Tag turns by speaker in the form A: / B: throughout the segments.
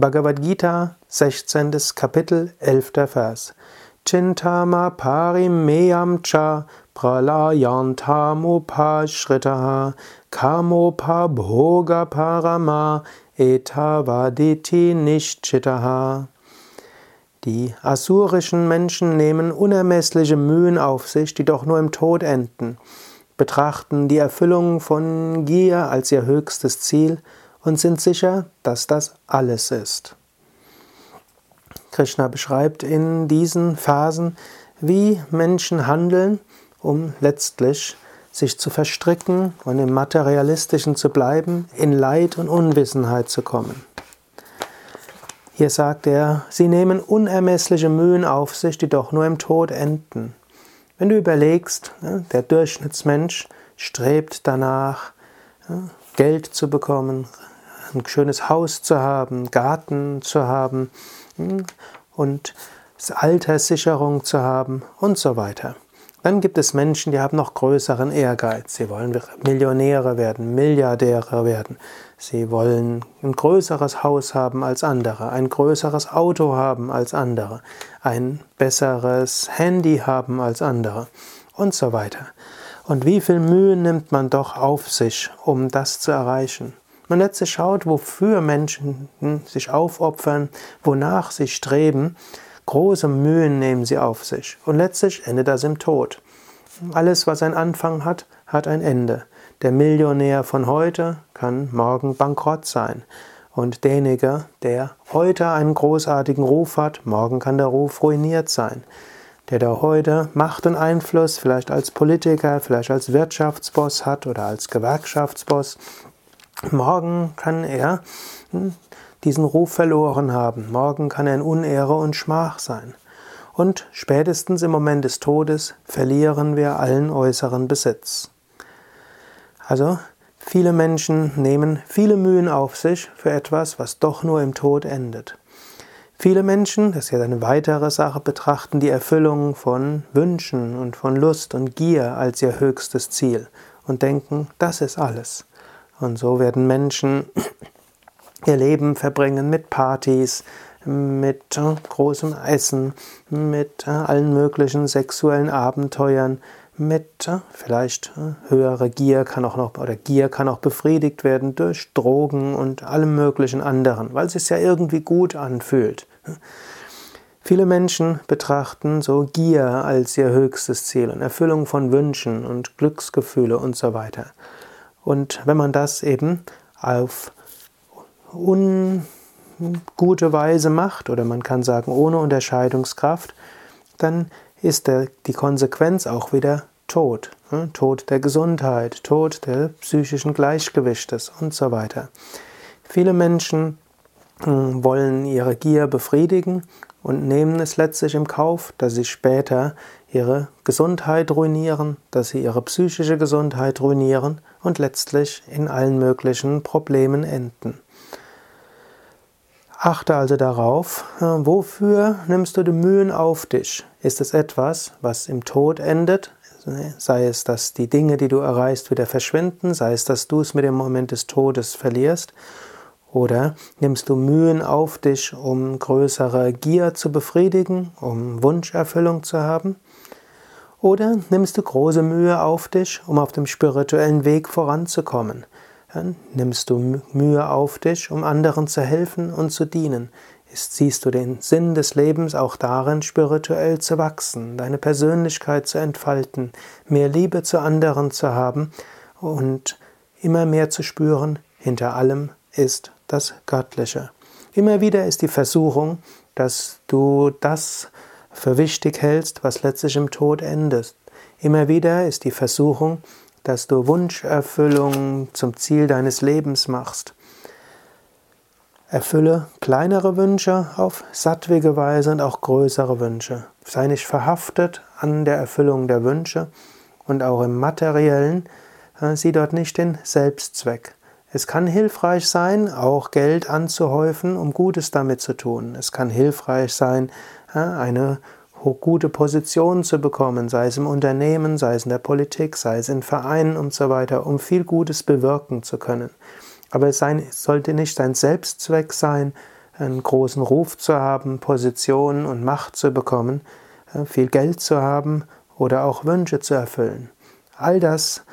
A: Bhagavad Gita, 16. Kapitel, 11. Vers. Chintama parimeyam cha pralayantam upashritaha kamopa bhoga parama etavaditi nishchitaha. Die asurischen Menschen nehmen unermessliche Mühen auf sich, die doch nur im Tod enden, betrachten die Erfüllung von Gier als ihr höchstes Ziel und sind sicher, dass das alles ist. Krishna beschreibt in diesen Phasen, wie Menschen handeln, um letztlich sich zu verstricken und im Materialistischen zu bleiben, in Leid und Unwissenheit zu kommen. Hier sagt er, sie nehmen unermessliche Mühen auf sich, die doch nur im Tod enden. Wenn du überlegst, der Durchschnittsmensch strebt danach, Geld zu bekommen, ein schönes Haus zu haben, Garten zu haben hm, und Alterssicherung zu haben und so weiter. Dann gibt es Menschen, die haben noch größeren Ehrgeiz. Sie wollen Millionäre werden, Milliardäre werden. Sie wollen ein größeres Haus haben als andere, ein größeres Auto haben als andere, ein besseres Handy haben als andere und so weiter. Und wie viel Mühe nimmt man doch auf sich, um das zu erreichen? Man letztlich schaut, wofür Menschen sich aufopfern, wonach sie streben. Große Mühen nehmen sie auf sich. Und letztlich endet das im Tod. Alles, was einen Anfang hat, hat ein Ende. Der Millionär von heute kann morgen bankrott sein. Und derjenige, der heute einen großartigen Ruf hat, morgen kann der Ruf ruiniert sein. Der, der heute Macht und Einfluss, vielleicht als Politiker, vielleicht als Wirtschaftsboss hat oder als Gewerkschaftsboss, Morgen kann er hm, diesen Ruf verloren haben. Morgen kann er in Unehre und Schmach sein. Und spätestens im Moment des Todes verlieren wir allen äußeren Besitz. Also, viele Menschen nehmen viele Mühen auf sich für etwas, was doch nur im Tod endet. Viele Menschen, das ist ja eine weitere Sache, betrachten die Erfüllung von Wünschen und von Lust und Gier als ihr höchstes Ziel und denken, das ist alles. Und so werden Menschen ihr Leben verbringen mit Partys, mit äh, großem Essen, mit äh, allen möglichen sexuellen Abenteuern, mit äh, vielleicht höherer Gier kann auch noch oder Gier kann auch befriedigt werden durch Drogen und allem möglichen anderen, weil es sich ja irgendwie gut anfühlt. Viele Menschen betrachten so Gier als ihr höchstes Ziel und Erfüllung von Wünschen und Glücksgefühle und so weiter. Und wenn man das eben auf ungute Weise macht, oder man kann sagen ohne Unterscheidungskraft, dann ist der, die Konsequenz auch wieder Tod. Ne? Tod der Gesundheit, Tod des psychischen Gleichgewichtes und so weiter. Viele Menschen hm, wollen ihre Gier befriedigen und nehmen es letztlich im Kauf, dass sie später ihre Gesundheit ruinieren, dass sie ihre psychische Gesundheit ruinieren und letztlich in allen möglichen Problemen enden. Achte also darauf, äh, wofür nimmst du die Mühen auf dich? Ist es etwas, was im Tod endet? Sei es, dass die Dinge, die du erreichst, wieder verschwinden, sei es, dass du es mit dem Moment des Todes verlierst, oder nimmst du Mühen auf dich, um größere Gier zu befriedigen, um Wunscherfüllung zu haben? Oder nimmst du große Mühe auf dich, um auf dem spirituellen Weg voranzukommen? Dann nimmst du Mühe auf dich, um anderen zu helfen und zu dienen. Siehst du den Sinn des Lebens auch darin, spirituell zu wachsen, deine Persönlichkeit zu entfalten, mehr Liebe zu anderen zu haben und immer mehr zu spüren, hinter allem ist das Göttliche. Immer wieder ist die Versuchung, dass du das für wichtig hältst, was letztlich im Tod endet. Immer wieder ist die Versuchung, dass du Wunscherfüllung zum Ziel deines Lebens machst. Erfülle kleinere Wünsche auf sattwige Weise und auch größere Wünsche. Sei nicht verhaftet an der Erfüllung der Wünsche und auch im materiellen, äh, sieh dort nicht den Selbstzweck. Es kann hilfreich sein, auch Geld anzuhäufen, um Gutes damit zu tun. Es kann hilfreich sein, eine gute Position zu bekommen, sei es im Unternehmen, sei es in der Politik, sei es in Vereinen und so weiter, um viel Gutes bewirken zu können. Aber es sollte nicht sein Selbstzweck sein, einen großen Ruf zu haben, Position und Macht zu bekommen, viel Geld zu haben oder auch Wünsche zu erfüllen. All das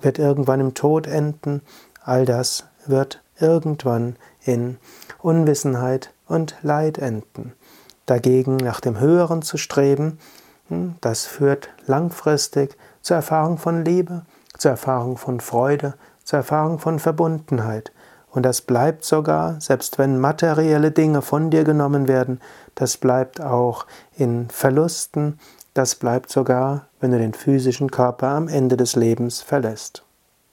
A: wird irgendwann im Tod enden, all das wird irgendwann in Unwissenheit und Leid enden. Dagegen nach dem Höheren zu streben, hm, das führt langfristig zur Erfahrung von Liebe, zur Erfahrung von Freude, zur Erfahrung von Verbundenheit. Und das bleibt sogar, selbst wenn materielle Dinge von dir genommen werden, das bleibt auch in Verlusten, das bleibt sogar, wenn du den physischen Körper am Ende des Lebens verlässt.